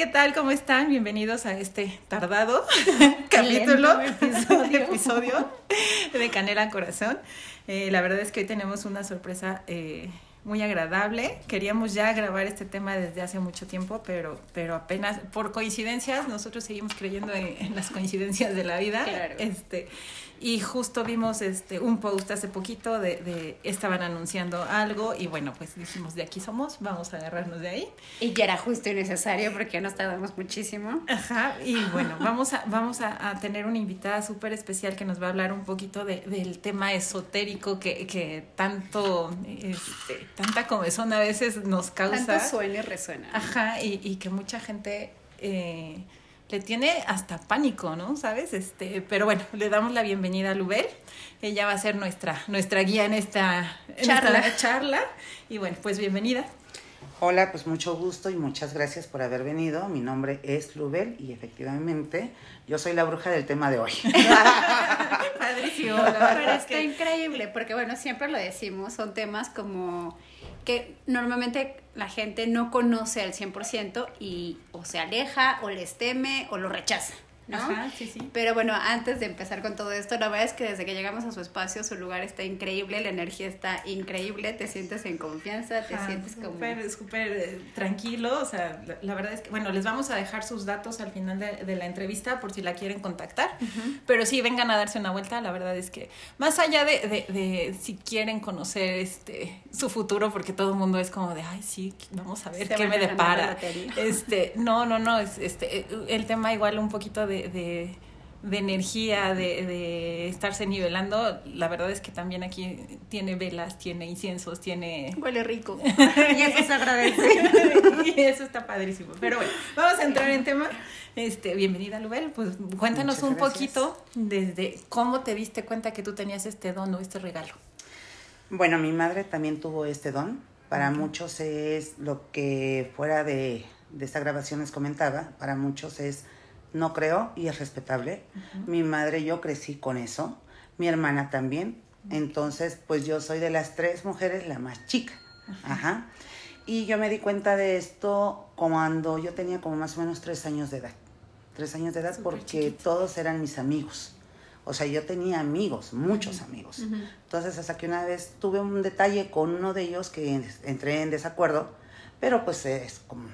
¿qué tal? ¿Cómo están? Bienvenidos a este tardado capítulo, episodio. episodio. de Canela Corazón. Eh, la verdad es que hoy tenemos una sorpresa eh, muy agradable. Queríamos ya grabar este tema desde hace mucho tiempo, pero, pero apenas por coincidencias, nosotros seguimos creyendo en, en las coincidencias de la vida. Claro. Este, y justo vimos este un post hace poquito de, de, estaban anunciando algo y bueno pues dijimos de aquí somos vamos a agarrarnos de ahí y ya era justo y necesario porque nos tardamos muchísimo ajá y bueno vamos a vamos a, a tener una invitada súper especial que nos va a hablar un poquito de, del tema esotérico que, que tanto este, tanta comezón a veces nos causa tanto suena y resuena ajá y, y que mucha gente eh, le tiene hasta pánico, ¿no? ¿Sabes? Este, pero bueno, le damos la bienvenida a Lubel. Ella va a ser nuestra, nuestra guía en esta, en charla. esta charla. Y bueno, pues bienvenida. Hola, pues mucho gusto y muchas gracias por haber venido. Mi nombre es Lubel y efectivamente yo soy la bruja del tema de hoy. Padrísimo. Pero está que... increíble porque bueno, siempre lo decimos, son temas como que normalmente la gente no conoce al 100% y o se aleja o les teme o lo rechaza. ¿No? Ajá, sí, sí. Pero bueno, antes de empezar con todo esto, la verdad es que desde que llegamos a su espacio, su lugar está increíble, la energía está increíble, te sientes en confianza, te Ajá, sientes como... Súper, súper eh, tranquilo, o sea, la, la, verdad es que, bueno, les vamos a dejar sus datos al final de, de la entrevista por si la quieren contactar, uh -huh. pero sí, vengan a darse una vuelta, la verdad es que más allá de, de, de si quieren conocer este su futuro, porque todo el mundo es como de, ay, sí, vamos a ver Se qué me depara. Este, no, no, no, es, este, el tema igual un poquito de de, de, energía, de, de, estarse nivelando, la verdad es que también aquí tiene velas, tiene inciensos, tiene... Huele rico. y eso se agradece. y eso está padrísimo. Pero bueno, vamos a entrar en tema. Este, bienvenida, Lubel. Pues cuéntanos Muchas un gracias. poquito desde cómo te diste cuenta que tú tenías este don o este regalo. Bueno, mi madre también tuvo este don. Para muchos es lo que fuera de, de esta grabación les comentaba, para muchos es no creo y es respetable. Uh -huh. Mi madre, yo crecí con eso, mi hermana también. Uh -huh. Entonces, pues yo soy de las tres mujeres la más chica. Uh -huh. Ajá. Y yo me di cuenta de esto cuando yo tenía como más o menos tres años de edad. Tres años de edad Super porque chiquito. todos eran mis amigos. O sea, yo tenía amigos, muchos amigos. Entonces, hasta que una vez tuve un detalle con uno de ellos que entré en desacuerdo, pero pues es como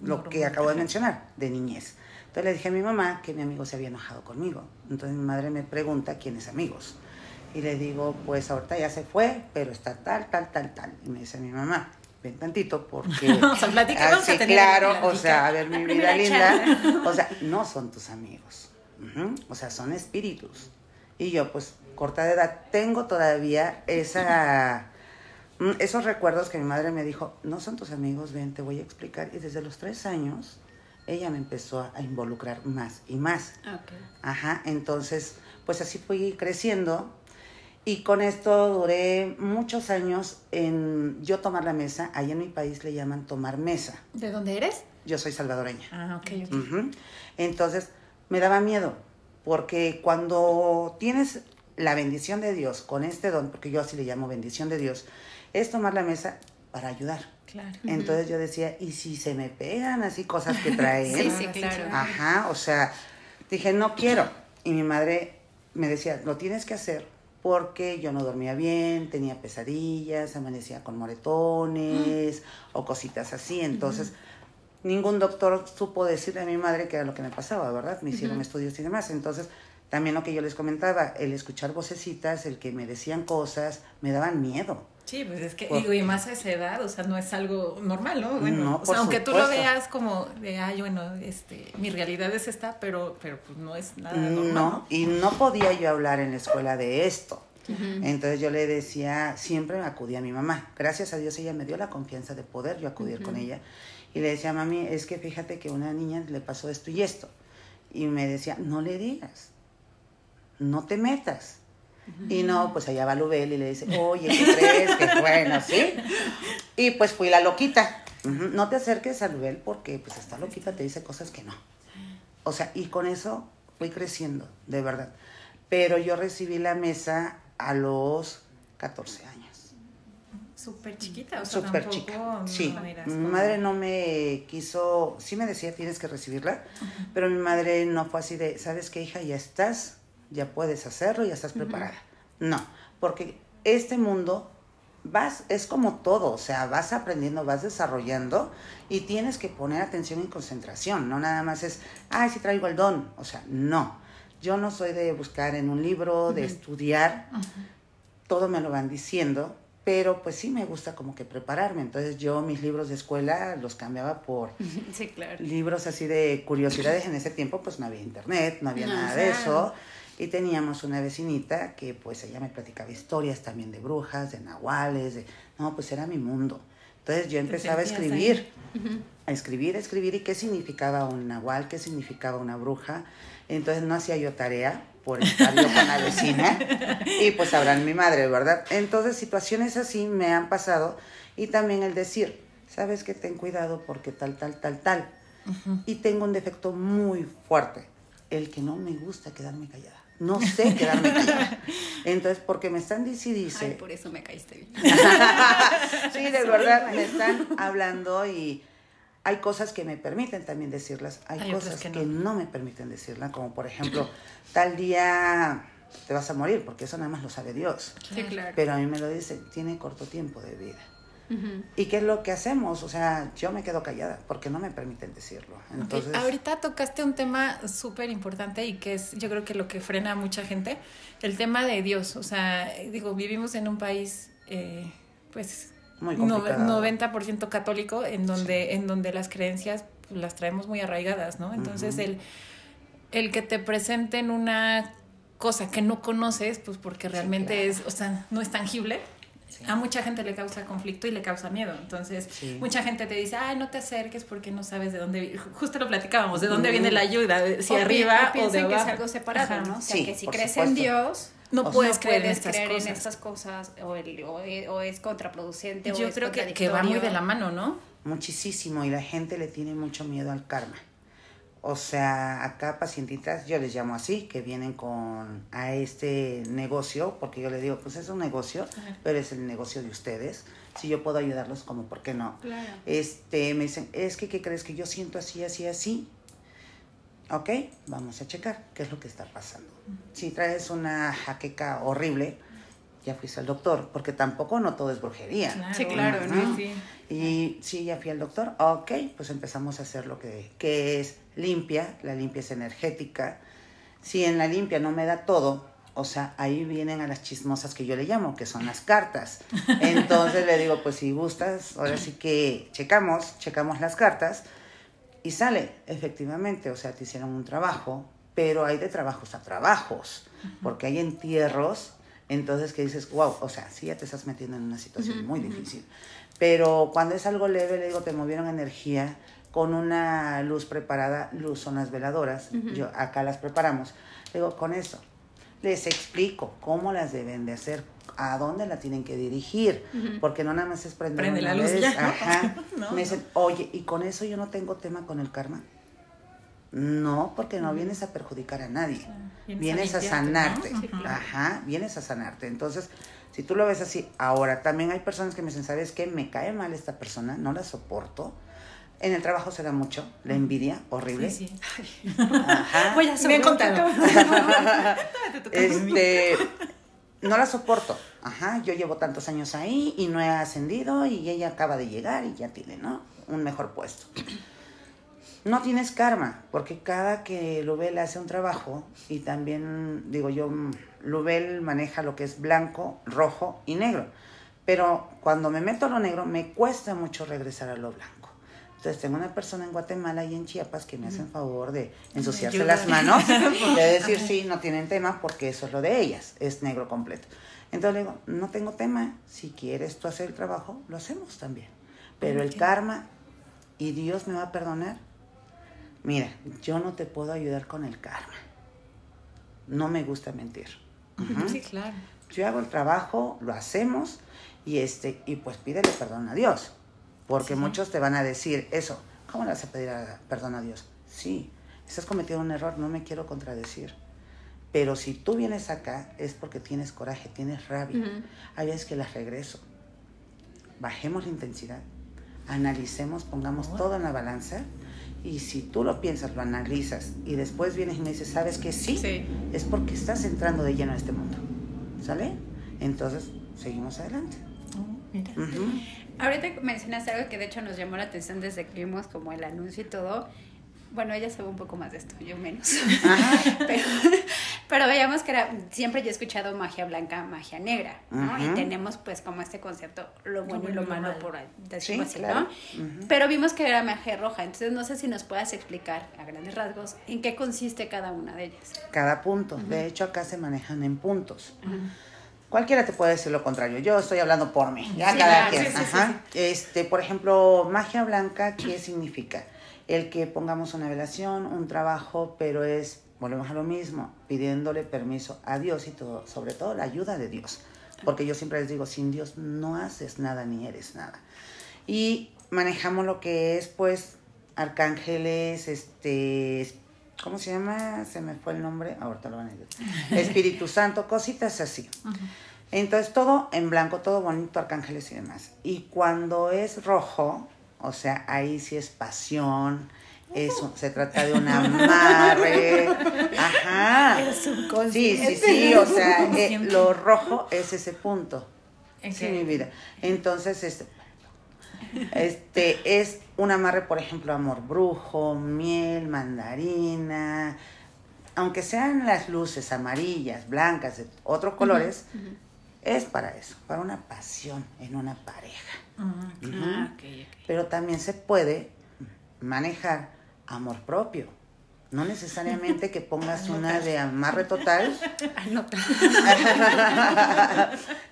lo que acabo de mencionar, de niñez. Entonces le dije a mi mamá que mi amigo se había enojado conmigo. Entonces mi madre me pregunta quiénes amigos. Y le digo, pues ahorita ya se fue, pero está tal, tal, tal, tal. Y me dice mi mamá, ven tantito porque... o sea, ah, sí, claro, o sea, a ver mi vida linda. O sea, no son tus amigos. Uh -huh. O sea, son espíritus. Y yo, pues, corta de edad, tengo todavía esa... Esos recuerdos que mi madre me dijo, no son tus amigos, ven, te voy a explicar. Y desde los tres años, ella me empezó a involucrar más y más. Okay. Ajá, entonces, pues así fui creciendo y con esto duré muchos años en yo tomar la mesa. Ahí en mi país le llaman tomar mesa. ¿De dónde eres? Yo soy salvadoreña. Ah, ok. Uh -huh. Entonces, me daba miedo porque cuando tienes la bendición de Dios con este don, porque yo así le llamo bendición de Dios, es tomar la mesa para ayudar. Claro. Entonces yo decía, ¿y si se me pegan así cosas que traen? sí, sí, claro. Ajá, o sea, dije, no quiero. Y mi madre me decía, lo tienes que hacer porque yo no dormía bien, tenía pesadillas, amanecía con moretones mm. o cositas así. Entonces, mm. ningún doctor supo decirle a mi madre qué era lo que me pasaba, ¿verdad? Me hicieron mm -hmm. estudios y demás. Entonces, también lo que yo les comentaba, el escuchar vocecitas, el que me decían cosas, me daban miedo. Sí, pues es que, digo, y más a esa edad, o sea, no es algo normal, ¿no? Bueno, no, o sea, aunque supuesto. tú lo veas como de, ay, bueno, este, mi realidad es esta, pero, pero pues no es nada normal. No, ¿no? y no podía yo hablar en la escuela de esto. Uh -huh. Entonces yo le decía, siempre acudía a mi mamá. Gracias a Dios ella me dio la confianza de poder yo acudir uh -huh. con ella. Y le decía, mami, es que fíjate que a una niña le pasó esto y esto. Y me decía, no le digas, no te metas. Y no, pues allá va Lubel y le dice, oye, ¿qué crees? Que bueno, ¿sí? Y pues fui la loquita. Uh -huh. No te acerques a Lubel porque pues esta loquita te dice cosas que no. O sea, y con eso fui creciendo, de verdad. Pero yo recibí la mesa a los 14 años. súper chiquita, o sea, súper chica. Sí, mi madre no me quiso, sí me decía tienes que recibirla, pero mi madre no fue así de, ¿sabes qué hija? Ya estás, ya puedes hacerlo, ya estás preparada. No, porque este mundo vas, es como todo, o sea, vas aprendiendo, vas desarrollando y tienes que poner atención y concentración, no nada más es, ay, si traigo el don, o sea, no. Yo no soy de buscar en un libro, de estudiar, todo me lo van diciendo, pero pues sí me gusta como que prepararme. Entonces yo mis libros de escuela los cambiaba por libros así de curiosidades. En ese tiempo pues no había internet, no había nada de eso. Y teníamos una vecinita que pues ella me platicaba historias también de brujas, de nahuales, de... No, pues era mi mundo. Entonces yo empezaba a escribir, a escribir, a escribir y qué significaba un nahual, qué significaba una bruja. Entonces no hacía yo tarea por estar yo con la vecina. Y pues sabrán mi madre, ¿verdad? Entonces situaciones así me han pasado. Y también el decir, sabes que ten cuidado porque tal, tal, tal, tal. Y tengo un defecto muy fuerte, el que no me gusta quedarme callada no sé quedarme callada. Entonces, porque me están diciendo... Ay, por eso me caíste bien. sí, de verdad, me están hablando y hay cosas que me permiten también decirlas, hay, cosas que, no. me permiten decirlas, como por ejemplo, tal día te vas a morir, porque eso nada más lo sabe Dios. Sí, claro. Pero a mí me lo dice, tiene corto tiempo de vida. ¿Y qué es lo que hacemos? O sea, yo me quedo callada porque no me permiten decirlo. Entonces, Ahorita tocaste un tema súper importante y que es, yo creo que lo que frena a mucha gente, el tema de Dios. O sea, digo, vivimos en un país, eh, pues, muy 90% católico, en donde, en donde las creencias pues, las traemos muy arraigadas, ¿no? Entonces, el, el que te presenten una cosa que no conoces, pues porque realmente es, o sea, no es tangible, a mucha gente le causa conflicto y le causa miedo. Entonces, mucha gente te dice, ay, no te acerques porque no sabes de dónde Justo lo platicábamos, de dónde viene la ayuda, si arriba o, de abajo. que es algo separado, ¿no? O sea, que si crees en Dios, no puedes, creer, en, estas en estas cosas o, o, es contraproducente. Yo creo que, que va muy de la mano, ¿no? Muchísimo, y la gente le tiene mucho miedo al karma. O sea, acá pacientitas, yo les llamo así, que vienen con a este negocio, porque yo les digo, pues es un negocio, pero es el negocio de ustedes. Si yo puedo ayudarlos, como, ¿por qué no? Este, me dicen, es que, ¿qué crees? Que yo siento así, así, así. Ok, vamos a checar qué es lo que está pasando. Si traes una jaqueca horrible, ya fuiste al doctor, porque tampoco no todo es brujería. sí, claro, ¿no? Y sí, ya fui al doctor, ok, pues empezamos a hacer lo que, que es limpia, la limpia es energética. Si en la limpia no me da todo, o sea, ahí vienen a las chismosas que yo le llamo, que son las cartas. Entonces le digo, pues si gustas, ahora sí que checamos, checamos las cartas y sale, efectivamente, o sea, te hicieron un trabajo, pero hay de trabajos a trabajos, porque hay entierros, entonces que dices, wow, o sea, sí ya te estás metiendo en una situación muy difícil. Pero cuando es algo leve, le digo, te movieron energía, con una luz preparada, luz son las veladoras, yo acá las preparamos. Digo, con eso les explico cómo las deben de hacer, a dónde la tienen que dirigir, porque no nada más es prender Prende la luz ya. Ajá. Me dicen, oye, ¿y con eso yo no tengo tema con el karma? No, porque no vienes a perjudicar a nadie. Vienes, a, sanarte. Ajá, vienes a sanarte. Entonces, si tú lo ves así, ahora también hay personas que me dicen, ¿sabes qué? Me cae mal esta persona, no la soporto en el trabajo se da mucho, la envidia, horrible. Sí, sí. Ajá. Voy a Me contado. este, no la soporto. Ajá, yo llevo tantos años ahí y no he ascendido y ella acaba de llegar y ya tiene, ¿no? Un mejor puesto. No tienes karma, porque cada que Lubel hace un trabajo, y también digo yo, Lubel maneja lo que es blanco, rojo y negro. Pero cuando me meto a lo negro, me cuesta mucho regresar a lo blanco. Entonces tengo una persona en Guatemala y en Chiapas que me hacen favor de ensuciarse las manos, de decir sí, no tienen tema porque eso es lo de ellas, es negro completo. Entonces le digo, no tengo tema, si quieres tú hacer el trabajo, lo hacemos también. Pero el karma y Dios me va a perdonar. Mira, yo no te puedo ayudar con el karma. No me gusta mentir. Sí, claro. Yo hago el trabajo, lo hacemos y este y pues pídele perdón a Dios. Porque muchos te van a decir eso. ¿Cómo le vas a pedir perdón a Dios? Sí, estás cometiendo un error, no me quiero contradecir. Pero si tú vienes acá es porque tienes coraje, tienes rabia. Hay veces que las regreso. bajemos la intensidad, analicemos, pongamos todo en la balanza y si tú lo piensas, lo analizas y después vienes y me dices, ¿sabes que sí? Sí. Es porque estás entrando de lleno a este mundo. ¿Sale? Entonces, seguimos adelante. Oh, mira. Ujú. Ahorita mencionaste algo que de hecho nos llamó la atención desde que vimos como el anuncio y todo. Bueno, ella sabe un poco más de esto, yo menos. Ajá. pero, pero veíamos que era, siempre yo he escuchado magia blanca, magia negra, ¿no? Y tenemos pues como este concepto, lo bueno y lo malo, por decirlo Sí, así, claro. ¿no? Pero vimos que era magia roja, entonces no sé si nos puedas explicar a grandes rasgos en qué consiste cada una de ellas. Cada punto. De hecho, acá se manejan en puntos. Cualquiera te puede decir lo contrario. Yo estoy hablando por mí. Ya Sí, cada quien. sí, sí, sí, Ajá. Este, por ejemplo, magia blanca, ¿qué significa? El que pongamos una velación, un trabajo, pero es, volvemos a lo mismo, pidiéndole permiso a Dios y todo, sobre todo la ayuda de Dios. Porque yo siempre les digo, sin Dios no haces nada ni eres nada. Y manejamos lo que es, pues, arcángeles, este, ¿cómo se llama? Se me fue el nombre, ahorita lo van a decir. Espíritu Santo, cositas así. Entonces todo en blanco, todo bonito, arcángeles y demás. Y cuando es rojo, o sea, ahí sí es pasión, eso, se trata de un amarre, ajá. Sí, sí, sí, o sea, eh, lo rojo es ese punto. Sí, mi vida. Entonces, este, este es un amarre, por ejemplo, amor brujo, miel, mandarina, aunque sean las luces amarillas, blancas, de otros colores, es para eso, para una pasión en una pareja. Ah, ok, ok. Pero también se puede manejar amor propio. No necesariamente que pongas una de amarre total. Anota.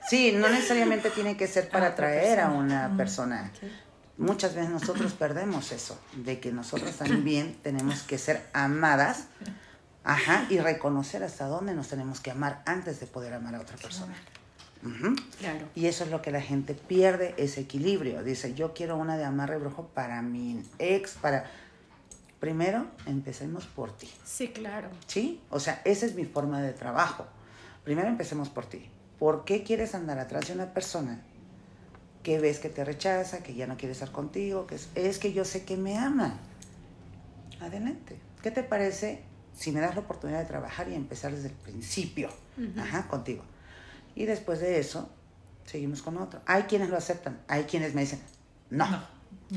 sí, no necesariamente tiene que ser para atraer a una persona. Muchas veces nosotros perdemos eso, de que nosotros también tenemos que ser amadas, ajá, y reconocer hasta dónde nos tenemos que amar antes de poder amar a otra persona. Claro. Y eso es lo que la gente pierde, ese equilibrio. Dice, yo quiero una de amarre brujo para mi ex, para... Primero, empecemos por ti. Sí, claro. ¿Sí? O sea, esa es mi forma de trabajo. Primero empecemos por ti. ¿Por qué quieres andar atrás de una persona que ves que te rechaza, que ya no quiere estar contigo? Que es, es que yo sé que me ama. Adelante. ¿Qué te parece si me das la oportunidad de trabajar y empezar desde el principio? Ajá, contigo. Y después de eso, seguimos con otro. Hay quienes lo aceptan, hay quienes me dicen, no. No,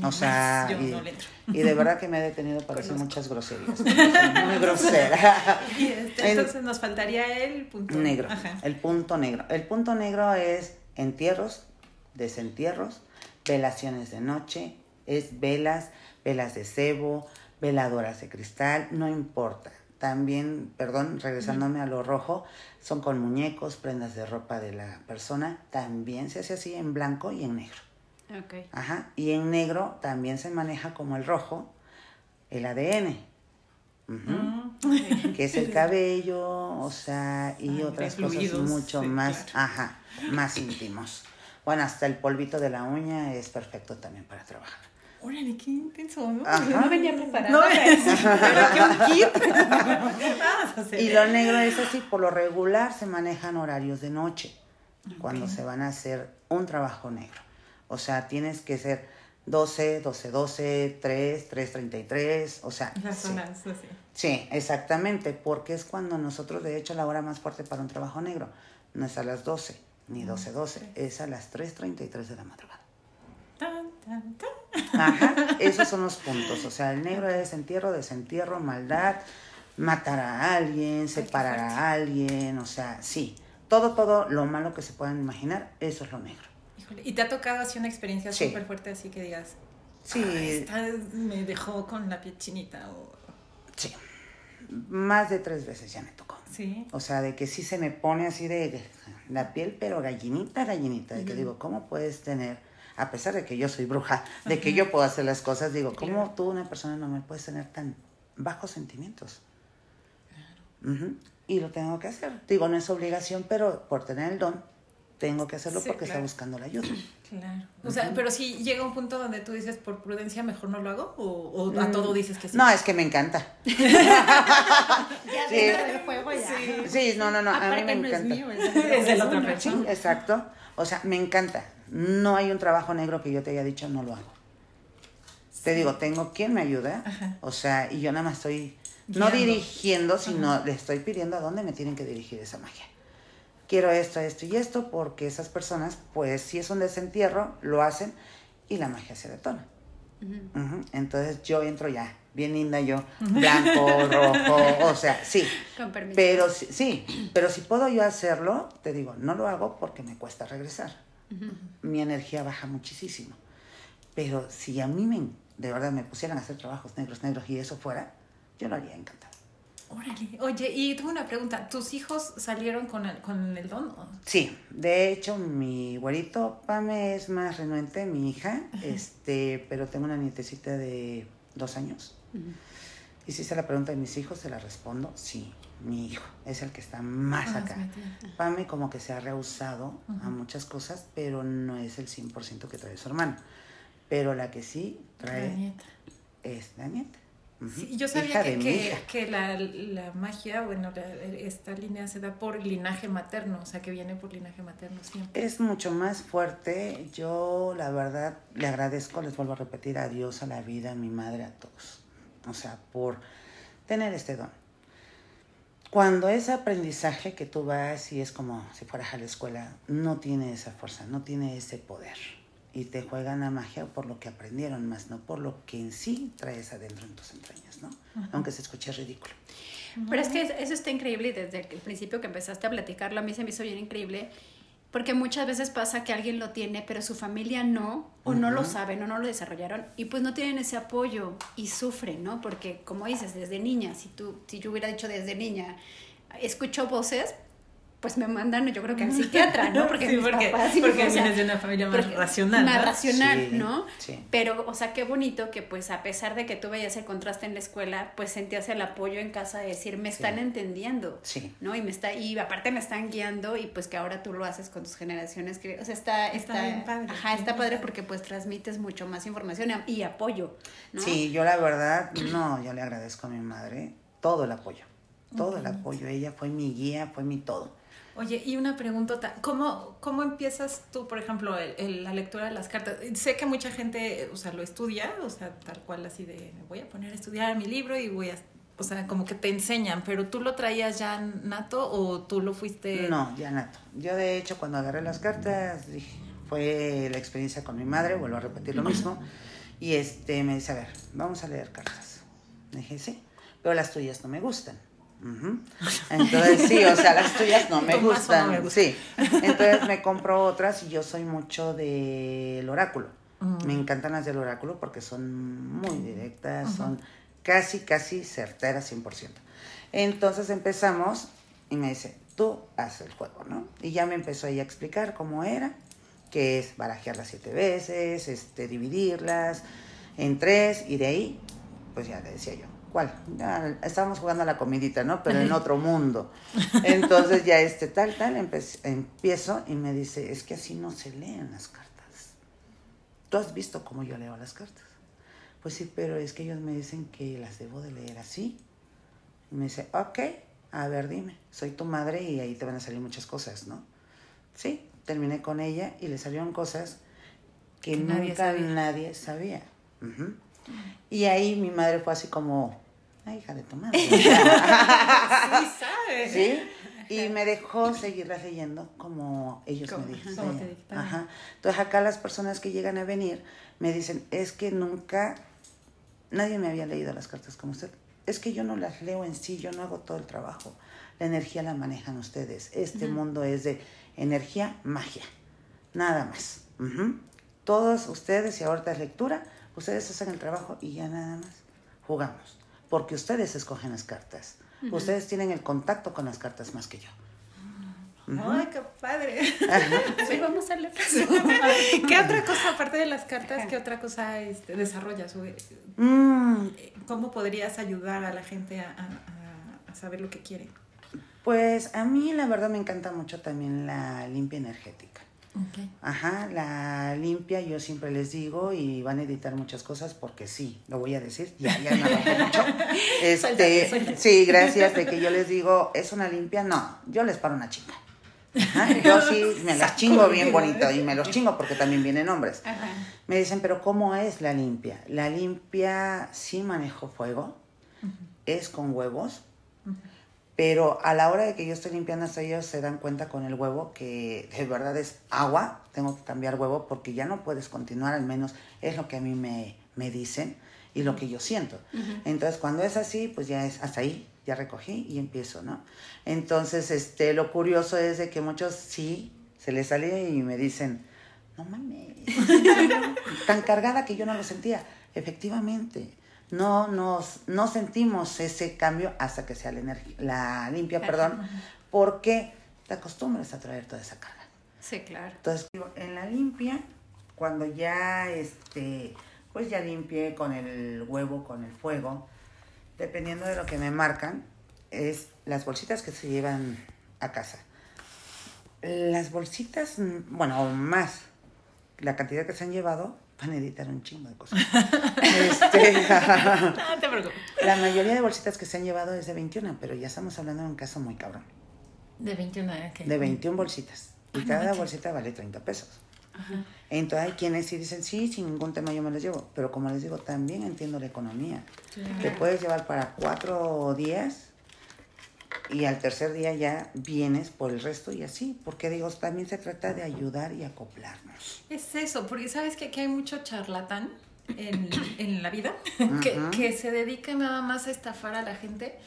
O sea, yo y, no le entro. y de verdad que me he detenido para decir muchas groserías. Muy grosera. Y este, En- entonces nos faltaría el punto negro. Ajá. El punto negro. El punto negro es entierros, desentierros, velaciones de noche, es velas, velas de cebo, veladoras de cristal, no importa. También, perdón, regresándome a lo rojo, son con muñecos, prendas de ropa de la persona. También se hace así en blanco y en negro. Ok. Ajá. Y en negro también se maneja como el rojo, el ADN. Mm, que es el cabello, o sea, y otras cosas mucho sí, más, claro. ajá, más íntimos. Bueno, hasta el polvito de la uña es perfecto también para trabajar. Órale, qué intenso, ¿no? Ajá. No venía preparada. No, pero qué un kit. Y lo negro es así, por lo regular se manejan horarios de noche, cuando se van a hacer un trabajo negro. O sea, tienes que ser 12, 12, 12, 3, 3, 33, o sea, Las sí. zonas, así. Sí, exactamente, porque es cuando nosotros, de hecho, la hora más fuerte para un trabajo negro no es a las 12, ni 12, 12, es a las 3.33 de la madrugada. Tan, tan, tan. Ajá, esos son los puntos, o sea, el negro es entierro, desentierro, maldad, matar a alguien, separar a alguien, o sea, sí, todo, todo lo malo que se puedan imaginar, eso es lo negro. Híjole, ¿y te ha tocado así una experiencia Sí. súper fuerte así que digas, Sí, "Ah, esta me dejó con la piel chinita o... sí, más de tres veces ya me tocó. Sí. O sea, de que sí se me pone así de la piel, pero gallinita, gallinita. De que digo, ¿cómo puedes tener, a pesar de que yo soy bruja, de que yo puedo hacer las cosas, digo, ¿cómo Claro. tú, una persona normal, puedes tener tan bajos sentimientos? Ujú, Y lo tengo que hacer. Digo, no es obligación, pero por tener el don, tengo que hacerlo Sí, porque está buscando la ayuda. Claro. O sea, pero si llega un punto donde tú dices, por prudencia, mejor no lo hago, o, o a Mm, todo dices que sí. No, es que me encanta. Ya Sí. del juego ya. Sí, no, no, no, a mí Aparte me no es encanta. mío, es Es de la otra Sí, persona. exacto. O sea, me encanta. No hay un trabajo negro que yo te haya dicho, no lo hago. Te digo, tengo quien me ayuda, o sea, y yo nada más estoy, no dirigiendo, sino le estoy pidiendo a dónde me tienen que dirigir esa magia. Quiero esto, esto y esto, porque esas personas, pues si es un desentierro, lo hacen y la magia se detona. Entonces yo entro ya, bien linda yo, blanco, rojo, o sea, sí. Con permiso. Pero sí, pero si puedo yo hacerlo, te digo, no lo hago porque me cuesta regresar. Mi energía baja muchísimo. Pero si a mí me de verdad me pusieran a hacer trabajos negros, negros y eso fuera, yo lo haría encantado. Órale. Oye, y tuve una pregunta. ¿Tus hijos salieron con el, con el don? Sí, de hecho, mi güerito Pame es más renuente, mi hija, este, pero tengo una nietecita de dos años. Y si se la pregunta de mis hijos, se la respondo, sí, mi hijo es el que está más ah, acá. Pame como que se ha rehusado a muchas cosas, pero no es el 100% que trae su hermano. Pero la que sí trae es la nieta. Yo sabía que, que, la, la, magia, bueno, esta línea se da por linaje materno, o sea, que viene por linaje materno siempre. Es mucho más fuerte. Yo, la verdad, le agradezco, les vuelvo a repetir, a Dios, a la vida, a mi madre, a todos. O sea, por tener este don. Cuando ese aprendizaje que tú vas y es como si fueras a la escuela, no tiene esa fuerza, no tiene ese poder y te juegan a magia por lo que aprendieron, más no por lo que en sí traes adentro en tus entrañas, ¿no? Aunque se escuche ridículo. Pero es que eso está increíble y desde el principio que empezaste a platicarlo a mí se me hizo bien increíble porque muchas veces pasa que alguien lo tiene pero su familia no o no lo saben o no lo desarrollaron y pues no tienen ese apoyo y sufren, ¿no? Porque como dices, desde niña, si tú si yo hubiera dicho desde niña, escucho voces, pues me mandan, yo creo que al psiquiatra, ¿no? Porque sí, porque, papás, porque vienes de una familia más racional. Más racional, ¿no? Sí. Pero, o sea, qué bonito que pues a pesar de que tú veías el contraste en la escuela, pues sentías el apoyo en casa de decir, me están entendiendo, sí. ¿no? Y me está, y aparte me están guiando y pues que ahora tú lo haces con tus generaciones, que, o sea, está, está, está padre. Ajá, está padre porque pues transmites mucho más información y apoyo, ¿no? Sí, yo la verdad, no, yo le agradezco a mi madre todo el apoyo, todo el apoyo, ella fue mi guía, fue mi todo. Oye, y una pregunta, ¿cómo, cómo empiezas tú, por ejemplo, la lectura de las cartas? Sé que mucha gente, o sea, lo estudia, o sea, tal cual así de, voy a poner a estudiar mi libro y voy a, o sea, como que te enseñan, pero ¿tú lo traías ya nato o tú lo fuiste...? No, ya nato. Yo, de hecho, cuando agarré las cartas, dije, fue la experiencia con mi madre, vuelvo a repetir lo mismo, y este, me dice, a ver, vamos a leer cartas. dije, sí, pero las tuyas no me gustan. Entonces, sí, o sea, las tuyas no me gustan. Sí. Entonces me compro otras y yo soy mucho del oráculo. Me encantan las del oráculo porque son muy directas, son casi, casi certeras 100%. Entonces empezamos y me dice, tú haz el juego, ¿no? Y ya me empezó ahí a explicar cómo era, que es barajearlas siete veces, este, dividirlas en tres y de ahí, pues ya le decía yo, ¿Cuál? estábamos jugando a la comidita, ¿no? Pero en otro mundo. Entonces ya este tal, tal, empiezo y me dice, es que así no se leen las cartas. ¿Tú has visto cómo yo leo las cartas? Pues sí, pero es que ellos me dicen que las debo de leer así. Y me dice, ok, a ver, dime, soy tu madre y ahí te van a salir muchas cosas, ¿no? Sí, terminé con ella y le salieron cosas que, nunca nadie sabía. Y ahí mi madre fue así como, ay, hija de tu madre. sí, sabe. Sí. Y me dejó seguirlas leyendo como ellos me dijeron. Ajá. Entonces acá las personas que llegan a venir me dicen, es que nunca, nadie me había leído las cartas como usted. Es que yo no las leo en sí, yo no hago todo el trabajo. La energía la manejan ustedes. Este mundo es de energía, magia. Nada más. Todos ustedes, y ahorita es lectura, Ustedes hacen el trabajo y ya nada más jugamos. Porque ustedes escogen las cartas. Ustedes tienen el contacto con las cartas más que yo. ¡Ay, qué padre! Sí, vamos a hacerle ¿Qué otra cosa, aparte de las cartas, qué otra cosa este, desarrollas? Mm. ¿Cómo podrías ayudar a la gente a, a, saber lo que quiere? Pues a mí la verdad me encanta mucho también la limpia energética. Ajá, la limpia, yo siempre les digo, y van a editar muchas cosas porque sí, lo voy a decir, ya, ya me mucho. Este, sí, gracias de que yo les digo, ¿es una limpia? No, yo les paro una chica. yo sí me las chingo bien bonito y me los chingo porque también vienen hombres. Me dicen, pero ¿cómo es la limpia? La limpia sí manejo fuego, es con huevos, pero a la hora de que yo estoy limpiando hasta ellos se dan cuenta con el huevo que de verdad es agua, tengo que cambiar huevo porque ya no puedes continuar, al menos es lo que a mí me, me dicen y lo que yo siento. Entonces cuando es así, pues ya es hasta ahí, ya recogí y empiezo, ¿no? Entonces, este, lo curioso es de que muchos sí se les sale y me dicen, no mames, tan cargada que yo no lo sentía. Efectivamente, no nos no sentimos ese cambio hasta que sea la, la limpia, perdón, porque te acostumbras a traer toda esa carga. Sí, claro. Entonces, en la limpia, cuando ya este pues ya limpié con el huevo, con el fuego, dependiendo de lo que me marcan, es las bolsitas que se llevan a casa. Las bolsitas, mm, bueno, más, la cantidad que se han llevado, van a editar un chingo de cosas. este, no te preocupes. La mayoría de bolsitas que se han llevado es de 21, pero ya estamos hablando de un caso muy cabrón. ¿De 21 qué? De 21 bolsitas. Y cada bolsita vale 30 pesos. Entonces hay quienes sí dicen, sí, sin ningún tema yo me los llevo, pero como les digo, también entiendo la economía. Te puedes llevar para cuatro días y al tercer día ya vienes por el resto y así, porque digo, también se trata de ayudar y acoplarnos. Es eso, porque sabes que aquí hay mucho charlatán en, en la vida que, que se dedica nada más a estafar a la gente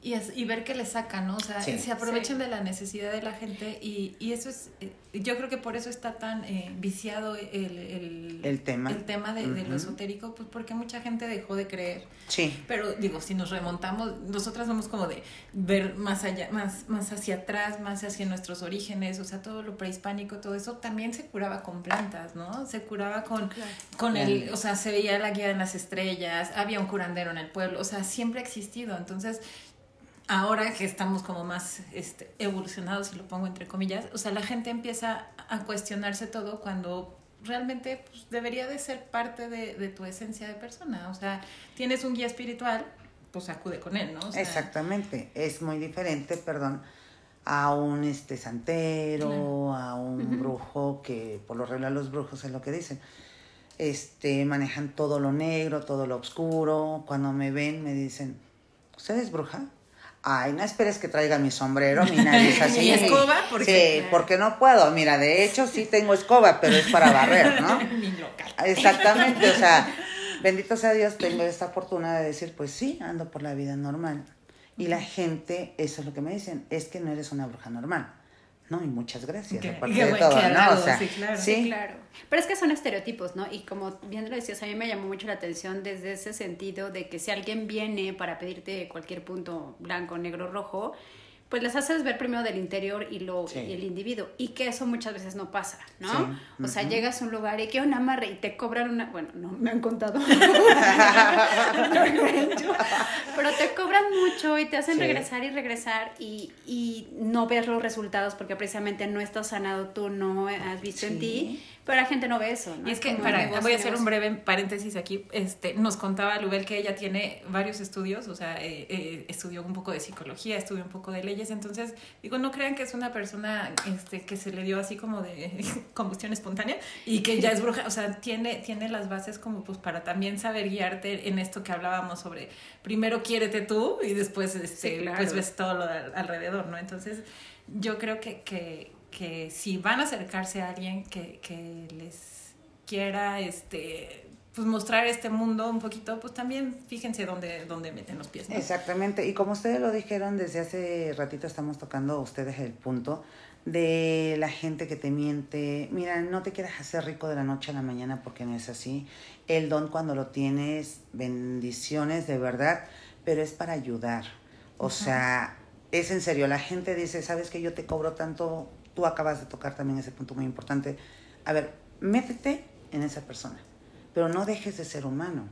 y, y ver qué le sacan, ¿no? O sea, se aprovechan de la necesidad de la gente y, y, eso es, eh, yo creo que por eso está tan eh, viciado el, el, tema, el tema de, lo esotérico, pues porque mucha gente dejó de creer. Sí. Pero digo, si nos remontamos, nosotras vamos como de ver más allá, más, más hacia atrás, más hacia nuestros orígenes, o sea, todo lo prehispánico, todo eso también se curaba con plantas, ¿no? Se curaba con, con el, o sea, se veía la guía en las estrellas, había un curandero en el pueblo, o sea, siempre ha existido. Entonces, ahora que estamos como más este, evolucionados, si lo pongo entre comillas, o sea, la gente empieza a cuestionarse todo cuando realmente pues, debería de ser parte de, tu esencia de persona. O sea, tienes un guía espiritual, pues acude con él, ¿no? Exactamente, es muy diferente, perdón, a un este santero, a un brujo, que por lo regular los brujos es lo que dicen. Este, manejan todo lo negro, todo lo oscuro. Cuando me ven me dicen, ¿usted es bruja? Ay, no esperes que traiga mi sombrero, mi nariz así. ¿Mi escoba? Sí, porque no puedo. Mira, de hecho sí tengo escoba, pero es para barrer, ¿no? mi local. Exactamente, o sea, bendito sea Dios, tengo esta fortuna de decir, pues sí, ando por la vida normal. Y la gente, eso es lo que me dicen, es que no eres una bruja normal. No, y muchas gracias, aparte de todo, ¿no? O sea, sí, claro. sí, claro. Pero es que son estereotipos, ¿no? Y como bien lo decías, a mí me llamó mucho la atención desde ese sentido de que si alguien viene para pedirte cualquier punto blanco, negro, rojo, pues les haces ver primero del interior y, lo, el individuo. Y que eso muchas veces no pasa, ¿no? O sea, llegas a un lugar y que un amarre y te cobran una. Bueno, no me han contado. Pero te cobran mucho y te hacen regresar y regresar y, y, no ver los resultados porque precisamente no estás sanado tú, no has visto en ti. Pero la gente no ve eso, ¿no? Y es que, para, voy a hacer un breve paréntesis aquí. Este, nos contaba Lubel que ella tiene varios estudios, o sea, eh, eh, estudió un poco de psicología, estudió un poco de leyes. Entonces, digo, no crean que es una persona este, que se le dio así como de combustión espontánea y que ya es bruja. O sea, tiene, tiene las bases como pues para también saber guiarte en esto que hablábamos sobre primero quiérete tú y después este, pues ves todo lo alrededor, ¿no? Entonces, yo creo que, que que si van a acercarse a alguien que, que les quiera este pues mostrar este mundo un poquito, pues también fíjense dónde, dónde meten los pies. Exactamente, y como ustedes lo dijeron, desde hace ratito estamos tocando ustedes el punto de la gente que te miente. Mira, no te quieras hacer rico de la noche a la mañana porque no es así. El don cuando lo tienes, bendiciones de verdad, pero es para ayudar. O sea, es en serio, la gente dice, ¿sabes que yo te cobro tanto tú acabas de tocar también ese punto muy importante. A ver, métete en esa persona, pero no dejes de ser humano.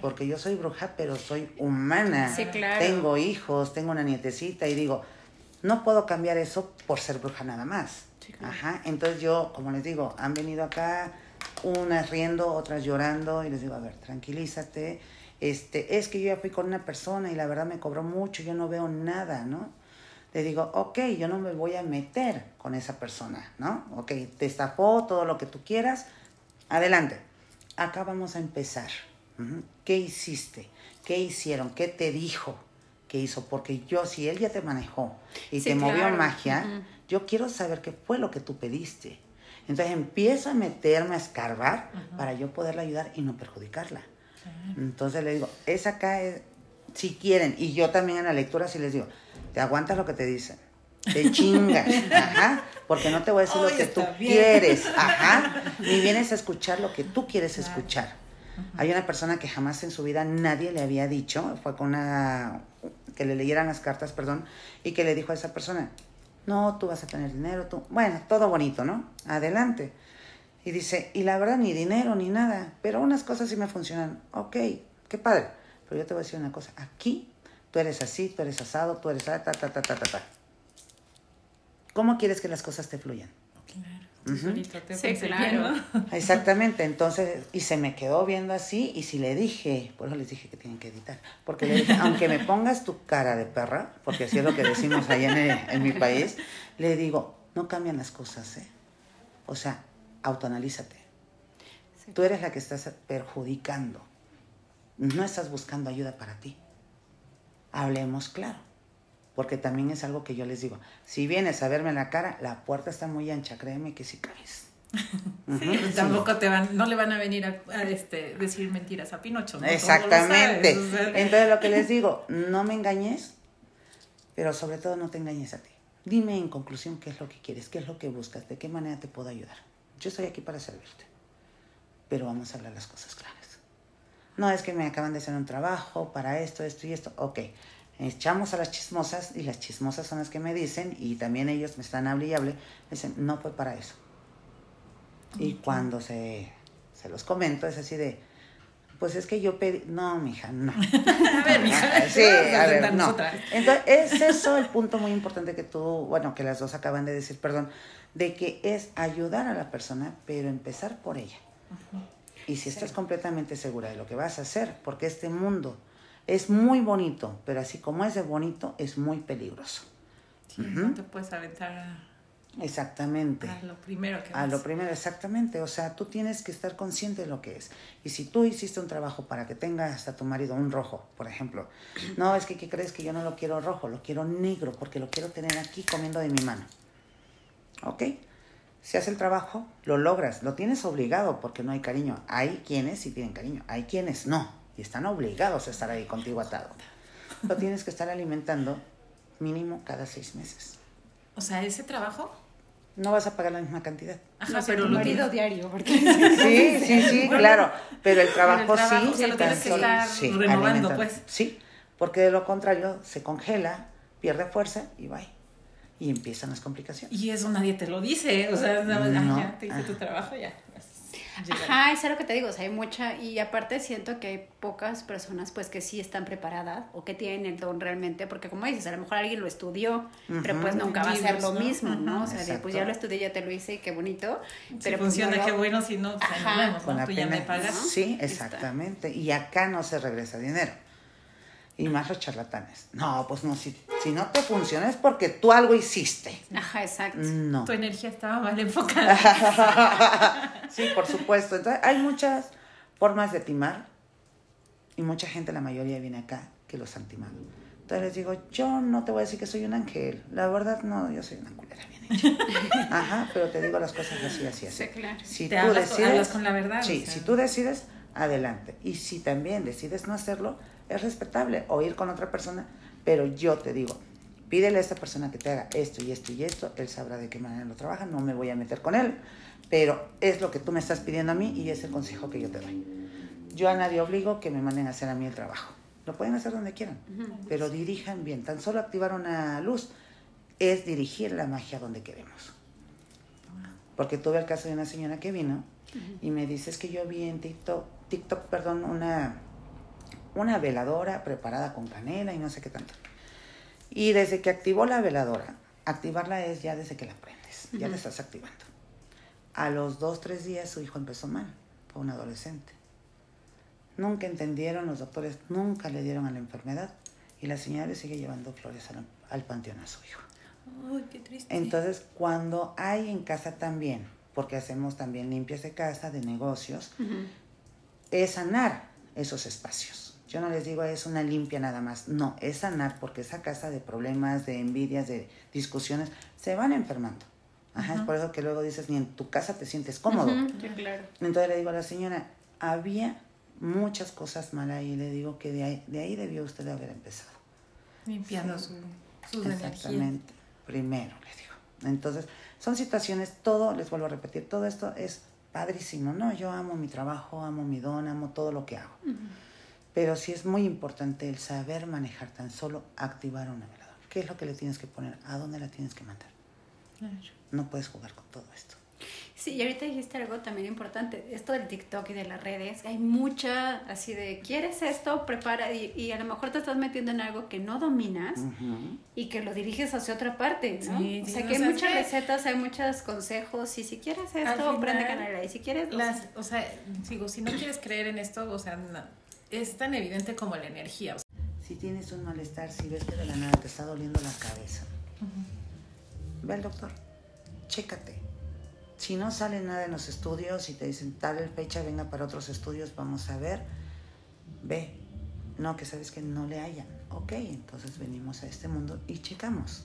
Porque yo soy bruja, pero soy humana. Sí, claro. Tengo hijos, tengo una nietecita y digo, no puedo cambiar eso por ser bruja nada más. Ajá. Entonces yo, como les digo, han venido acá unas riendo, otras llorando y les digo, a ver, tranquilízate. Este, es que yo ya fui con una persona y la verdad me cobró mucho, yo no veo nada, ¿no? Le digo, ok, yo no me voy a meter con esa persona, ¿no? Ok, te destapó todo lo que tú quieras, adelante. Acá vamos a empezar. ¿Qué hiciste? ¿Qué hicieron? ¿Qué te dijo? ¿Qué hizo? Porque yo, si él ya te manejó y Sí, te movió claro. magia, Ujú. yo quiero saber qué fue lo que tú pediste. Entonces empiezo a meterme, a escarbar para yo poderla ayudar y no perjudicarla. Entonces le digo, es acá, es, si quieren, y yo también en la lectura sí les digo, te aguantas lo que te dicen, te chingas, ajá, porque no te voy a decir lo que tú bien. quieres, ajá, ni vienes a escuchar lo que tú quieres escuchar. Hay una persona que jamás en su vida nadie le había dicho, fue con una, que le leyeran las cartas, perdón, y que le dijo a esa persona, no, tú vas a tener dinero, tú, bueno, todo bonito, ¿no? Adelante. Y dice, y la verdad, ni dinero, ni nada, pero unas cosas sí me funcionan. Ok, qué padre. Pero yo te voy a decir una cosa, aquí tú eres así, tú eres asado, tú eres ta, ta, ta, ta, ta, ta, ta. ¿Cómo quieres que las cosas te fluyan? Claro. solito te Sí, claro. Exactamente, entonces, y se me quedó viendo así, y si le dije, por eso les dije que tienen que editar, porque le dije, aunque me pongas tu cara de perra, porque así es lo que decimos allá en, el- en mi país, le digo, no cambian las cosas, ¿eh? O sea, autoanalízate. Sí. Tú eres la que estás perjudicando. No estás buscando ayuda para ti. Hablemos claro. Porque también es algo que yo les digo. Si vienes a verme en la cara, la puerta está muy ancha, créeme que sí caes. Sí. tampoco te van, no le van a venir a, a, este, decir mentiras a Pinocho. ¿no? Lo Exactamente. sabes, o sea, Entonces lo que les digo, no me engañes, pero sobre todo no te engañes a ti. Dime en conclusión qué es lo que quieres, qué es lo que buscas, de qué manera te puedo ayudar. Yo estoy aquí para servirte, pero vamos a hablar las cosas claras. No es que me acaban de hacer un trabajo para esto, esto y esto. Ok, echamos a las chismosas y las chismosas son las que me dicen y también ellos me están hable y hable. Me dicen, no fue para eso. Y cuando se, se los comento es así de, pues es que yo pedí, no, mija, no. A ver, mija, Sí, a ver, no. otra. Entonces, es eso el punto muy importante que tú, bueno, que las dos acaban de decir, perdón, de que es ayudar a la persona, pero empezar por ella. Y si estás completamente segura de lo que vas a hacer, porque este mundo es muy bonito, pero así como es de bonito, es muy peligroso. Sí, no te puedes aventar a, Exactamente. a lo primero que A lo primero, exactamente. O sea, tú tienes que estar consciente de lo que es. Y si tú hiciste un trabajo para que tenga hasta tu marido un rojo, por ejemplo, no, es que ¿qué crees que yo no lo quiero rojo? Lo quiero negro porque lo quiero tener aquí comiendo de mi mano. ¿Ok? Si hace el trabajo, lo logras. Lo tienes obligado porque no hay cariño. Hay quienes sí tienen cariño, hay quienes no. Y están obligados a estar ahí contigo atado. Lo tienes que estar alimentando mínimo cada seis meses. O sea, ese trabajo. No vas a pagar la misma cantidad. Ajá, No pero lo marido diario, porque Sí, sí, sí, claro. Pero el trabajo, trabajo, sí, o sea, lo tienes que solo- estar renovando, alimentando. pues. Sí, porque de lo contrario se congela, pierde fuerza y va. Y empiezan las complicaciones. Y eso nadie te lo dice. O sea, nada más, No. ya te hice tu trabajo, ya. Llega. Ajá, eso es lo que te digo, o sea, hay mucha, y aparte siento que hay pocas personas pues que sí están preparadas o que tienen el don realmente, porque como dices, a lo mejor alguien lo estudió, pero pues nunca va a ser lo mismo, ¿no? O sea, pues ya lo estudié, ya te lo hice y qué bonito, Si pero pues, funciona, no lo- qué bueno. Si no, pues ahí nos Ajá. vemos, Con ¿no? la Tú ya me pagas. ¿no? Sí, exactamente. Y acá no se regresa dinero. Y más los charlatanes. No, pues no, si, si no te funciona es porque tú algo hiciste. Ajá, exacto. No. Tu energía estaba mal enfocada. sí, por supuesto. Entonces, hay muchas formas de timar y mucha gente, la mayoría viene acá que los han timado. Entonces les digo, yo no te voy a decir que soy un ángel. La verdad, no, yo soy una culera bien hecha. Ajá, pero te digo las cosas así, así, así. Sí, claro. Si Te tú hablas decides, hablas con la verdad, Sí, o sea. si tú decides, adelante. Y si también decides no hacerlo, es respetable o ir con otra persona, pero yo te digo, pídele a esta persona que te haga esto y esto y esto, él sabrá de qué manera lo trabaja, no me voy a meter con él, pero es lo que tú me estás pidiendo a mí y es el consejo que yo te doy. Yo a nadie obligo que me manden a hacer a mí el trabajo. Lo pueden hacer donde quieran, pero dirijan bien. Tan solo activar una luz es dirigir la magia donde queremos. Porque tuve el caso de una señora que vino y me dice es que yo vi en TikTok, TikTok, perdón, una, una veladora preparada con canela y no sé qué tanto. Y desde que activó la veladora, activarla es ya desde que la prendes, ya la estás activando. A los dos, tres días su hijo empezó mal, fue un adolescente. Nunca entendieron, los doctores nunca le dieron a la enfermedad y la señora le sigue llevando flores a la, al panteón a su hijo. Ay, qué triste. Entonces, cuando hay en casa también, porque hacemos también limpias de casa, de negocios, es sanar esos espacios. Yo no les digo es una limpia nada más, no, es sanar porque esa casa de problemas, de envidias, de discusiones, se van enfermando. Ajá, Es por eso que luego dices, ni en tu casa te sientes cómodo. claro. Entonces le digo a la señora, había muchas cosas malas y le digo que de ahí, de ahí debió usted haber empezado. Limpiando su, sus energías. Exactamente, primero le digo. Entonces, son situaciones, todo, les vuelvo a repetir, todo esto es padrísimo, ¿no? Yo amo mi trabajo, amo mi don, amo todo lo que hago. Pero sí es muy importante el saber manejar tan solo activar una veladora. ¿Qué es lo que le tienes que poner? ¿A dónde la tienes que mandar? Claro. No puedes jugar con todo esto. Sí, y ahorita dijiste algo también importante, esto del TikTok y de las redes, hay mucha así de, ¿quieres esto? Prepara, y, y a lo mejor te estás metiendo en algo que no dominas Ujú. y que lo diriges hacia otra parte, ¿no? Sí, o sí, sea, que hay sea, muchas que- recetas, hay muchos consejos, y si quieres esto, final, prende canela, y si quieres... o Las, sea, o sea, digo, si no quieres creer en esto, o sea, no, es tan evidente como la energía. Si tienes un malestar, si ves que de la nada te está doliendo la cabeza, ve al doctor, chécate. Si no sale nada en los estudios y te dicen tal fecha, venga para otros estudios, vamos a ver, ve. No, que sabes que no le hayan. Ok, entonces venimos a este mundo y checamos.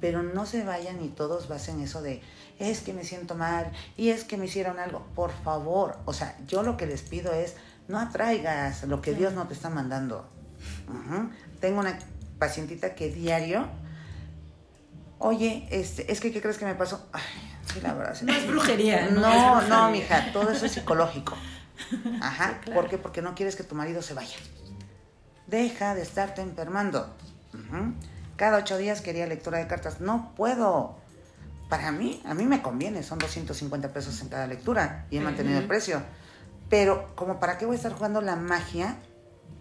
Pero no se vayan y todos basen eso de, es que me siento mal y es que me hicieron algo. Por favor, o sea, yo lo que les pido es, no atraigas lo que Dios no te está mandando. Tengo una pacientita que diario, oye, este, es que, ¿qué crees que me pasó? Ay, sí, la verdad. sí. No es brujería, no No, es no, brujería. mija, todo eso es psicológico. Ajá, ¿por qué? Porque no quieres que tu marido se vaya. Deja de estarte enfermando. Cada ocho días quería lectura de cartas. No puedo. Para mí, a mí me conviene, son 250 pesos en cada lectura y he mantenido el precio. Pero, como para qué voy a estar jugando la magia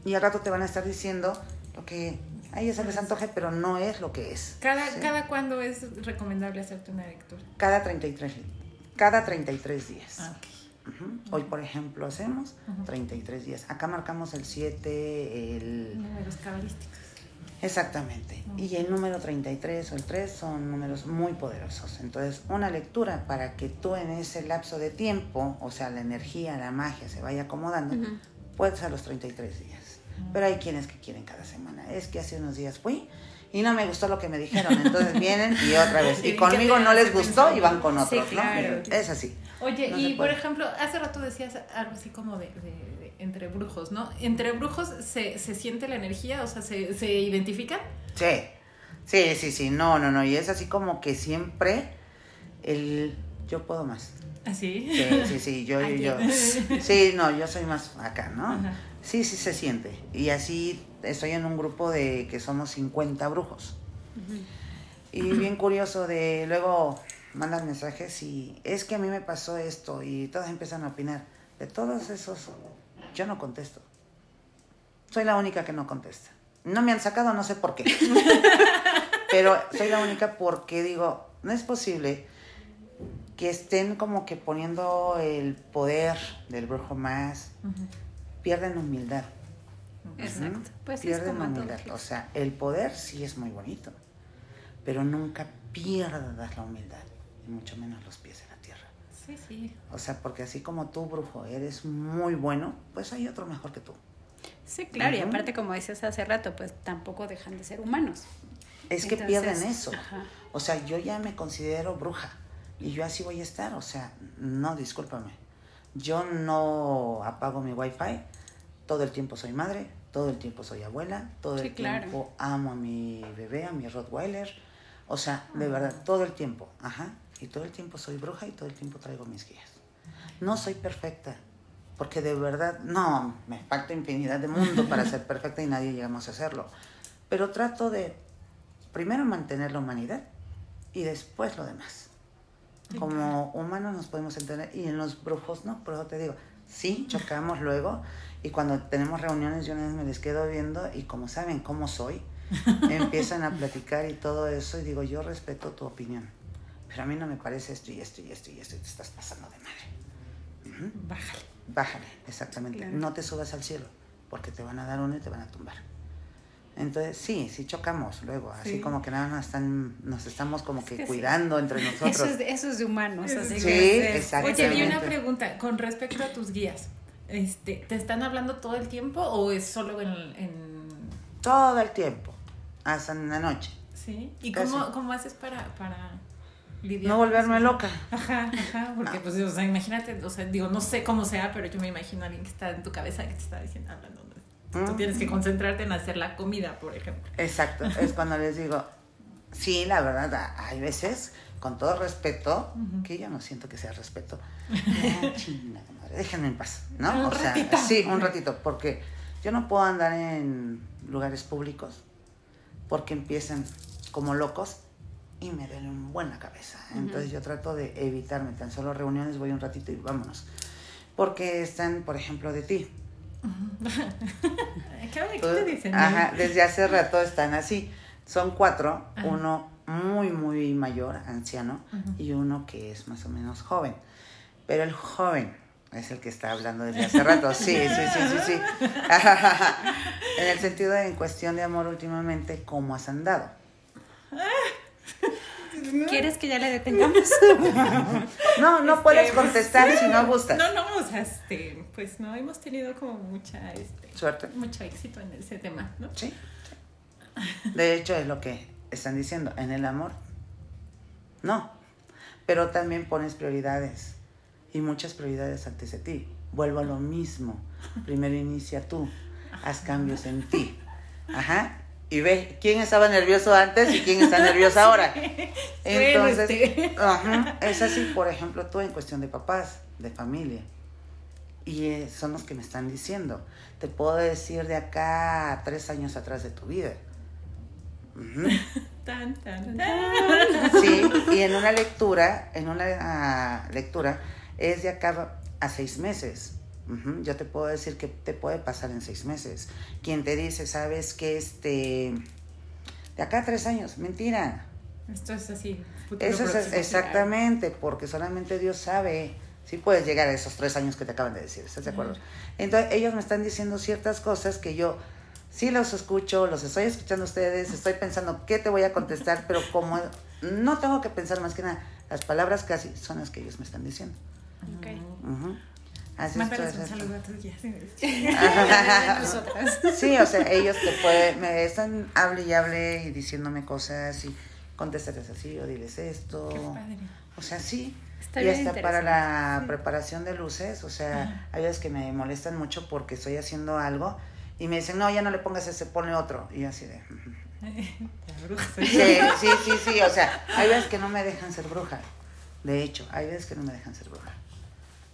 y al rato te van a estar diciendo lo que a ella se les antoje, pero no es lo que es. Cada, ¿sí? cada cuándo es recomendable hacerte una lectura. Cada 33, cada 33 días. Ah, ok. Ujú. Hoy, por ejemplo, hacemos 33 días. Acá marcamos el 7, el... Números cabalísticos. Exactamente. Y el número 33 o el 3 son números muy poderosos. Entonces, una lectura para que tú en ese lapso de tiempo, o sea, la energía, la magia se vaya acomodando, puedes a los 33 días. Pero hay quienes que quieren cada semana. Es que hace unos días fui y no me gustó lo que me dijeron. Entonces vienen y otra vez. Y conmigo no les gustó y van con Sí, otros, claro. ¿no? Es así. Oye, No y por ejemplo, hace rato decías algo así como de- de entre brujos, ¿no? ¿Entre brujos se, se siente la energía? O sea, ¿se, se identifican? Sí, sí, sí, sí, no, no, no, y es así como que siempre el yo puedo más. Así. Sí, sí, sí, yo, yo, yo. Sí, no, yo soy más acá, ¿no? Ajá. Sí, sí se siente. Y así estoy en un grupo de que somos 50 brujos. Y bien curioso de luego mandan mensajes y es que a mí me pasó esto y todos empiezan a opinar. De todos esos, yo no contesto. Soy la única que no contesta. No me han sacado, no sé por qué. Pero soy la única porque digo, no es posible que estén como que poniendo el poder del brujo más, pierden humildad. Exacto. Pues es pierden como humildad. O sea, el poder sí es muy bonito, pero nunca pierdas la humildad, y mucho menos los pies en la tierra. Sí, sí. O sea, porque así como tú, brujo, eres muy bueno, pues hay otro mejor que tú. Sí, claro, y aparte, como dices hace rato, pues tampoco dejan de ser humanos. Es que Entonces, pierden eso. ajá. O sea, yo ya me considero bruja y yo así voy a estar. O sea, no, discúlpame. Yo no apago mi wifi. Todo el tiempo soy madre, todo el tiempo soy abuela, todo Sí, el claro. tiempo amo a mi bebé, a mi Rottweiler. O sea, de Ah. verdad, todo el tiempo. Ajá. Y todo el tiempo soy bruja y todo el tiempo traigo mis guías. No soy perfecta. Porque de verdad, no, me falta infinidad de mundo para ser perfecta y nadie llegamos a hacerlo. Pero trato de primero mantener la humanidad y después lo demás. Como humanos nos podemos entender y en los brujos no, por eso te digo, sí, chocamos luego y cuando tenemos reuniones yo una vez me les quedo viendo y como saben cómo soy, empiezan a platicar y todo eso y digo, yo respeto tu opinión, pero a mí no me parece esto y esto y esto y esto y te estás pasando de madre. Ujú. Bájale. Bájale, exactamente. Claro. No te subas al cielo, porque te van a dar uno y te van a tumbar. Entonces, sí, sí chocamos luego, así como que nada más están, nos estamos como que, cuidando entre nosotros. Eso es, de, eso es de humanos. Así sí, exactamente. Oye, y una pregunta con respecto a tus guías. Este, ¿Te están hablando todo el tiempo o es solo en...? Todo el tiempo, hasta en la noche. ¿Sí? ¿Y cómo, cómo, haces para, para No volverme loca. Ajá, ajá, porque pues, o sea, imagínate, o sea, digo, no sé cómo sea, pero yo me imagino a alguien que está en tu cabeza que te está diciendo, hablando Tú tienes que concentrarte en hacer la comida, por ejemplo. Exacto, es cuando les digo, sí, la verdad, hay veces, con todo respeto, que yo no siento que sea respeto. Ah, madre, déjenme en paz, ¿no? Un o ratito. sea, sí, un ratito, porque yo no puedo andar en lugares públicos porque empiezan como locos y me duele un buen la cabeza. Entonces yo trato de evitarme tan solo reuniones, voy un ratito y vámonos. Porque están, por ejemplo, de ti. ¿Qué te dicen? Ajá, desde hace rato están así. Son cuatro, uno muy, muy mayor, anciano, y uno que es más o menos joven. Pero el joven es el que está hablando desde hace rato. Sí, sí, sí, sí, sí. en el sentido de en cuestión de amor últimamente, ¿cómo has andado? ¿Quieres que ya le detengamos? no, no puedes este, contestar si no gustas. No, no, o sea, este, pues no, hemos tenido como mucha, este, suerte. Mucho éxito en ese tema, ¿no? Sí. De hecho, es lo que están diciendo. En el amor, no. Pero también pones prioridades. Y muchas prioridades antes de ti. Vuelvo a lo mismo. Primero inicia tú. Haz cambios en ti. Ajá y ve quién estaba nervioso antes y quién está nervioso ahora. Entonces, este. es así, por ejemplo, tú en cuestión de papás, de familia. Y eh, son los que me están diciendo. Te puedo decir de acá a tres años atrás de tu vida. tan, tan, Sí, y en una lectura, en una ah, lectura, es de acá a seis meses. Yo te puedo decir que te puede pasar en seis meses. Quien te dice, sabes que este, de acá a tres años, mentira. Esto es así. Eso es exactamente, porque solamente Dios sabe si puedes llegar a esos tres años que te acaban de decir, ¿estás de acuerdo? Entonces ellos me están diciendo ciertas cosas que yo sí los escucho, los estoy escuchando a ustedes, estoy pensando qué te voy a contestar, pero como no tengo que pensar más que nada, las palabras casi son las que ellos me están diciendo. Okay. Mándales un saludo a tus Sí, o sea, ellos te pueden, me están hable y hable y diciéndome cosas y contéstales así o diles esto. O sea, sí. y hasta para la preparación de luces, o sea, hay veces que me molestan mucho porque estoy haciendo algo y me dicen, no, ya no le pongas ese, ponle otro. Y yo así de... sí, sí, sí, sí, o sea, hay veces que no me dejan ser bruja. De hecho, hay veces que no me dejan ser bruja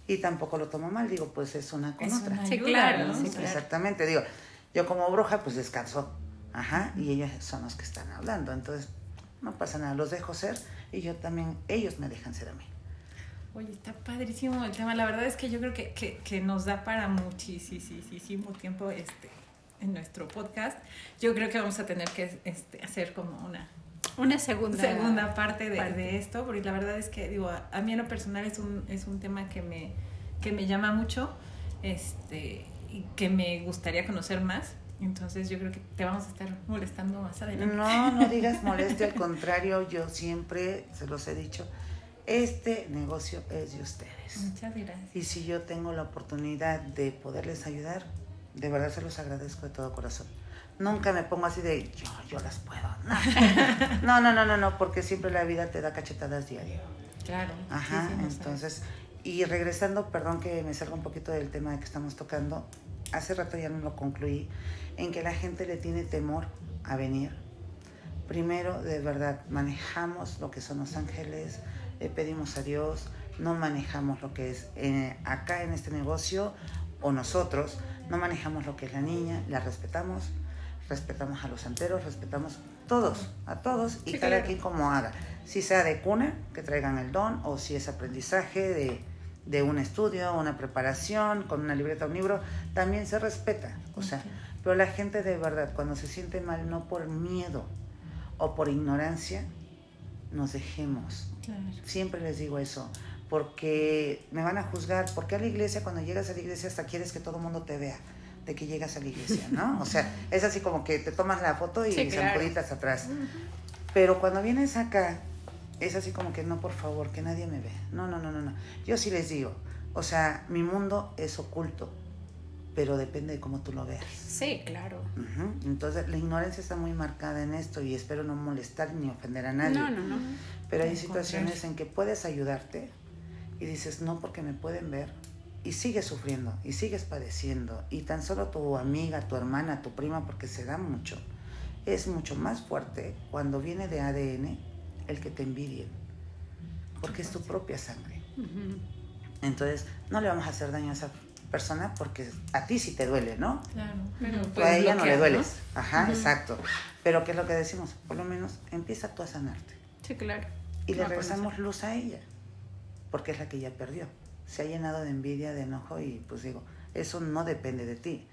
y tampoco lo tomo mal, digo, pues es una con otra. sí, claro, Exactamente, digo, yo como bruja pues descanso, ajá, y ellos son los que están hablando, entonces no pasa nada, los dejo ser y yo también, ellos me dejan ser a mí. Oye, está padrísimo el tema, la verdad es que yo creo que, que, que nos da para muchísimo tiempo este en nuestro podcast. Yo creo que vamos a tener que este, hacer como una una segunda, segunda parte de, esto, porque la verdad es que, digo, a, mí en lo personal es un, es un tema que me, que me llama mucho este, y que me gustaría conocer más. Entonces yo creo que te vamos a estar molestando más adelante. No, no digas molestia, al contrario, yo siempre se los he dicho, este negocio es de ustedes. Muchas gracias. Y si yo tengo la oportunidad de poderles ayudar, de verdad se los agradezco de todo corazón nunca me pongo así de yo, yo las puedo. No, no, no, no, no, porque siempre la vida te da cachetadas diario. Claro. Ajá, entonces, y regresando, perdón que me salga un poquito del tema que estamos tocando, hace rato ya no lo concluí, en que la gente le tiene temor a venir. Primero, de verdad, manejamos lo que son los ángeles, le pedimos a Dios, no manejamos lo que es eh, acá en este negocio o nosotros, no manejamos lo que es la niña, la respetamos, respetamos a los santeros, respetamos todos, a todos y cada quien como haga. Si sea de cuna, que traigan el don, o si es aprendizaje de, de un estudio, una preparación, con una libreta o un libro, también se respeta. O sea, pero la gente de verdad, cuando se siente mal, no por miedo o por ignorancia, nos dejemos. Siempre les digo eso, porque me van a juzgar. porque a la iglesia, cuando llegas a la iglesia, hasta quieres que todo el mundo te vea? De que llegas a la iglesia, ¿no? O sea, es así como que te tomas la foto y Sí, claro. atrás. Pero cuando vienes acá, es así como que no, por favor, que nadie me ve. No, no, no, no, no. Yo sí les digo, o sea, mi mundo es oculto, pero depende de cómo tú lo veas. Sí, claro. Ujú. Entonces, la ignorancia está muy marcada en esto y espero no molestar ni ofender a nadie. No, no, no. Pero hay situaciones en que puedes ayudarte y dices, no, porque me pueden ver. Y sigues sufriendo y sigues padeciendo. Y tan solo tu amiga, tu hermana, tu prima, porque se da mucho, es mucho más fuerte cuando viene de ADN el que te envidien. Porque es tu propia sangre. Entonces, no le vamos a hacer daño a esa persona porque a ti sí te duele, ¿no? Claro, pero puedes a ella no le dueles. Ajá, Ujú. exacto. Pero ¿qué es lo que decimos? Por lo menos empieza tú a sanarte. Sí, claro. Y le pues, regresamos luz a ella, porque es la que ella perdió. Se ha llenado de envidia, de enojo y pues digo, eso no depende de ti.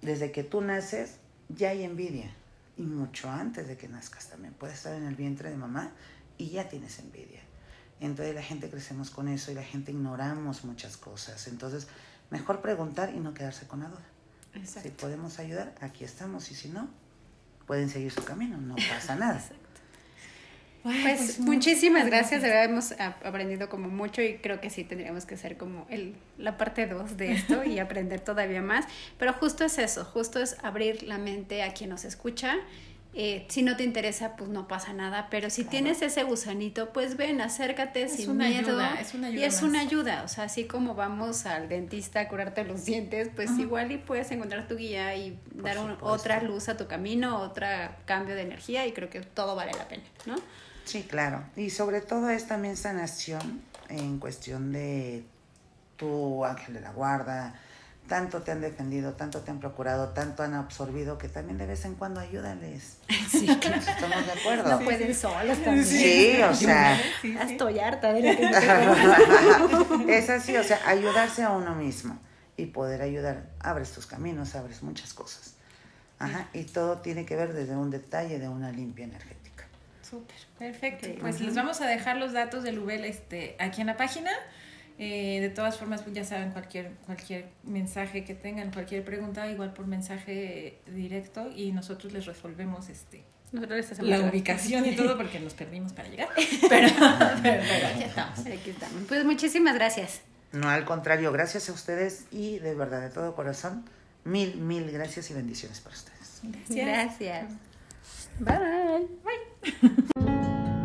Desde que tú naces ya hay envidia y mucho antes de que nazcas también. Puedes estar en el vientre de mamá y ya tienes envidia. Entonces la gente crecemos con eso y la gente ignoramos muchas cosas. Entonces, mejor preguntar y no quedarse con la duda. Si podemos ayudar, aquí estamos y si no, pueden seguir su camino, no pasa nada. Ay, Pues, muchas muchísimas gracias, de verdad hemos aprendido como mucho y creo que sí tendríamos que hacer como el, la parte 2 de esto y aprender todavía más, pero justo es eso, justo es abrir la mente a quien nos escucha. Eh, si no te interesa, pues no pasa nada, pero si tienes ese gusanito, pues ven, acércate Es sin una miedo. ayuda, es una y ayuda es más. una ayuda, o sea, así como vamos al dentista a curarte los dientes, pues igual y puedes encontrar tu guía y Por dar un- otra luz a tu camino, otro cambio de energía y creo que todo vale la pena, ¿no? Sí, claro. Y sobre todo es también sanación en cuestión de tu ángel de la guarda. Tanto te han defendido, tanto te han procurado, tanto han absorbido que también de vez en cuando ayúdales. Sí, claro. ¿Estamos de acuerdo? No pueden solos también. Sí, o sea, Sí, sí. Estoy harta de lo que me es así, o sea, ayudarse a uno mismo y poder ayudar. Abres tus caminos, abres muchas cosas. Ajá, y todo tiene que ver desde un detalle de una limpia energética. Súper, perfecto. Pues les vamos a dejar los datos del UBEL este, aquí en la página. Eh, de todas formas, pues ya saben, cualquier, cualquier mensaje que tengan, cualquier pregunta, igual por mensaje directo y nosotros les resolvemos este, Nosotros les hacemos la la- ubicación y todo porque nos perdimos para llegar. Pero, pero, pero aquí estamos. Aquí estamos. Pues muchísimas gracias. No, al contrario, gracias a ustedes y de verdad, de todo corazón, mil, mil gracias y bendiciones para ustedes. Gracias. Gracias. Bye. Bye. フフフ。